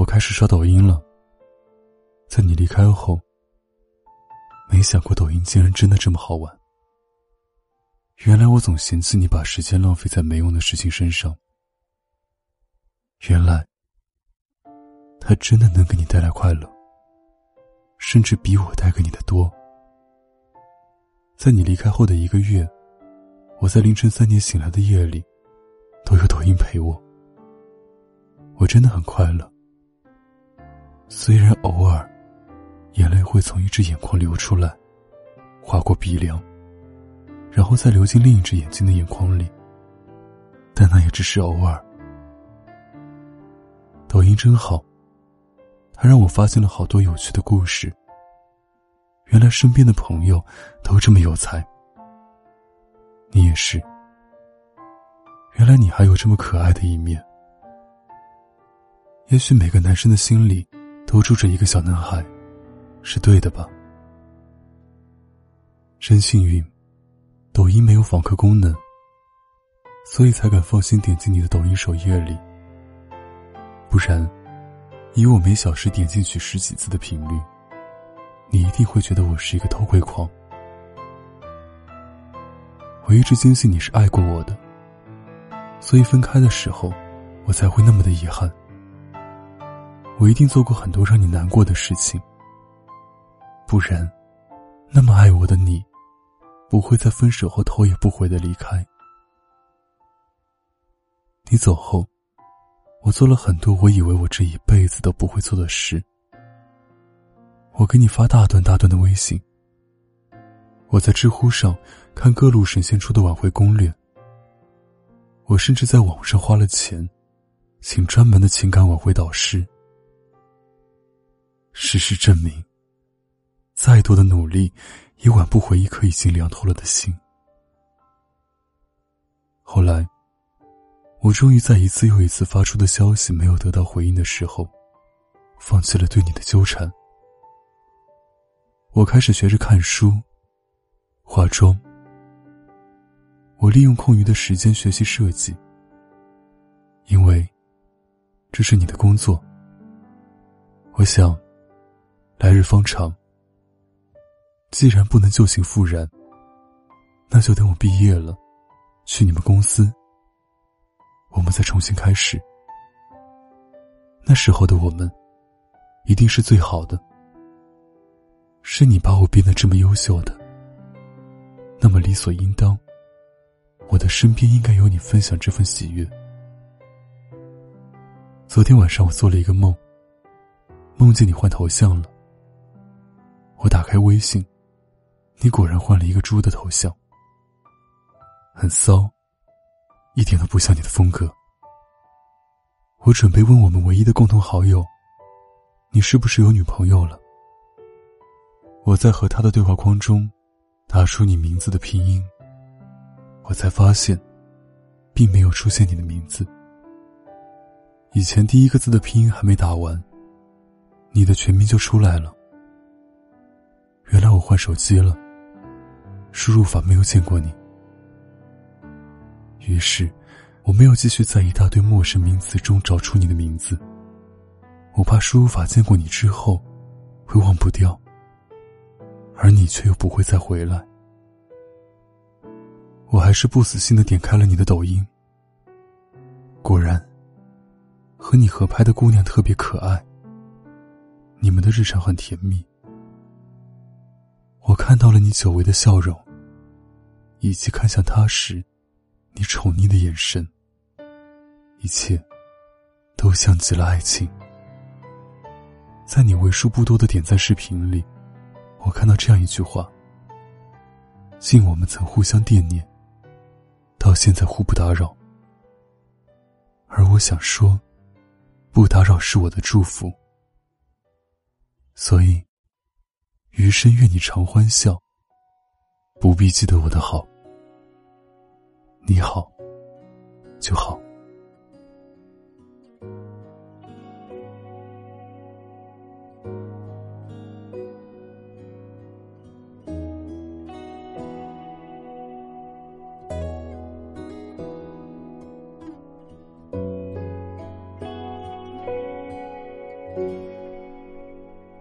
我开始刷抖音了。在你离开后，没想过抖音竟然真的这么好玩。原来我总嫌弃你把时间浪费在没用的事情身上，原来它真的能给你带来快乐，甚至比我带给你的多。在你离开后的一个月，我在凌晨三点醒来的夜里，都有抖音陪我，我真的很快乐。虽然偶尔。眼泪会从一只眼眶流出来，划过鼻梁，然后再流进另一只眼睛的眼眶里。但那也只是偶尔。抖音真好，它让我发现了好多有趣的故事。原来身边的朋友都这么有才，你也是。原来你还有这么可爱的一面。也许每个男生的心里都住着一个小男孩。是对的吧？真幸运，抖音没有访客功能，所以才敢放心点进你的抖音首页里。不然，以我每小时点进去十几次的频率，你一定会觉得我是一个偷窥狂。我一直坚信你是爱过我的，所以分开的时候，我才会那么的遗憾。我一定做过很多让你难过的事情。不然，那么爱我的你，不会在分手后头也不回的离开。你走后，我做了很多我以为我这一辈子都不会做的事。我给你发大段大段的微信。我在知乎上看各路神仙出的挽回攻略。我甚至在网上花了钱，请专门的情感挽回导师。事实证明。再多的努力，也挽不回一颗已经凉透了的心。后来，我终于在一次又一次发出的消息没有得到回应的时候，放弃了对你的纠缠。我开始学着看书、化妆。我利用空余的时间学习设计，因为这是你的工作。我想，来日方长。既然不能旧情复燃，那就等我毕业了，去你们公司，我们再重新开始。那时候的我们，一定是最好的。是你把我变得这么优秀的，那么理所应当，我的身边应该有你分享这份喜悦。昨天晚上我做了一个梦，梦见你换头像了，我打开微信。你果然换了一个猪的头像，很骚，一点都不像你的风格。我准备问我们唯一的共同好友，你是不是有女朋友了？我在和他的对话框中打出你名字的拼音，我才发现，并没有出现你的名字。以前第一个字的拼音还没打完，你的全名就出来了。原来我换手机了。输入法没有见过你，于是我没有继续在一大堆陌生名词中找出你的名字。我怕输入法见过你之后会忘不掉，而你却又不会再回来。我还是不死心的点开了你的抖音，果然，和你合拍的姑娘特别可爱。你们的日常很甜蜜。我看到了你久违的笑容，以及看向他时，你宠溺的眼神。一切，都像极了爱情。在你为数不多的点赞视频里，我看到这样一句话：“敬我们曾互相惦念，到现在互不打扰。”而我想说，不打扰是我的祝福。所以。余生愿你常欢笑，不必记得我的好，你好就好。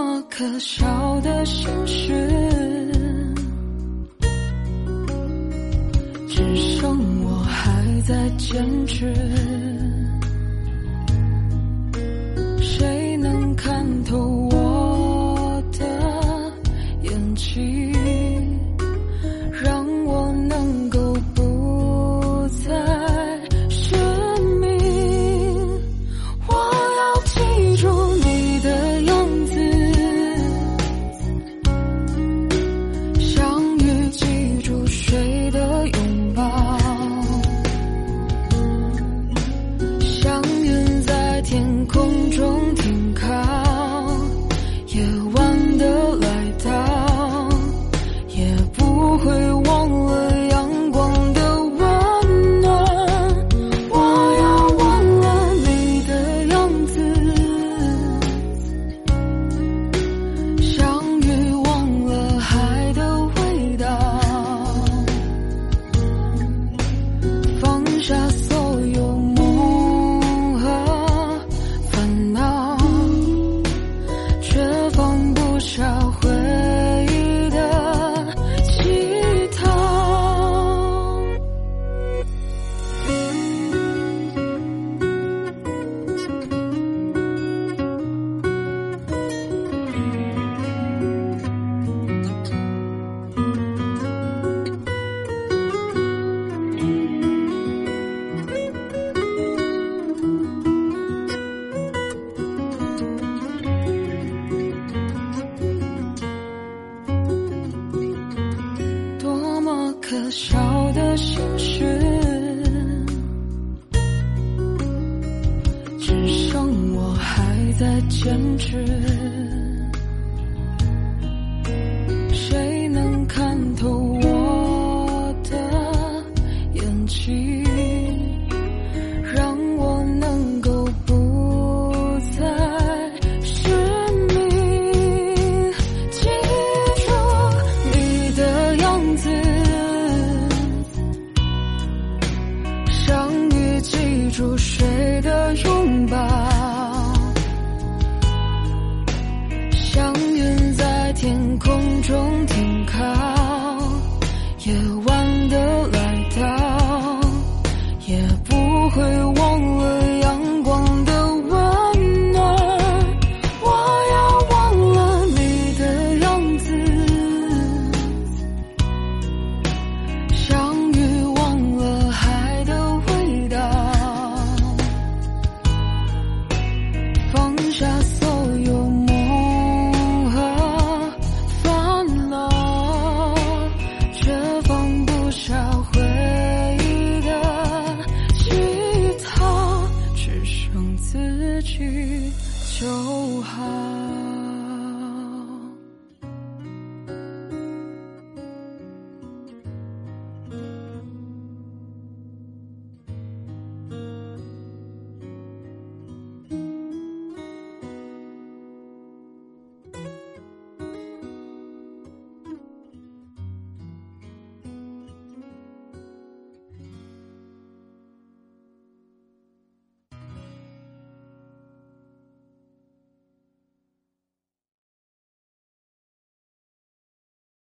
么可笑的心事，只剩我还在坚持。谁能看透我的眼睛？让坚持谁能看透我的眼睛，让我能够不再失明，记住你的样子。相遇，记住谁的拥抱。空中停靠，夜晚的来到，也不会忘好。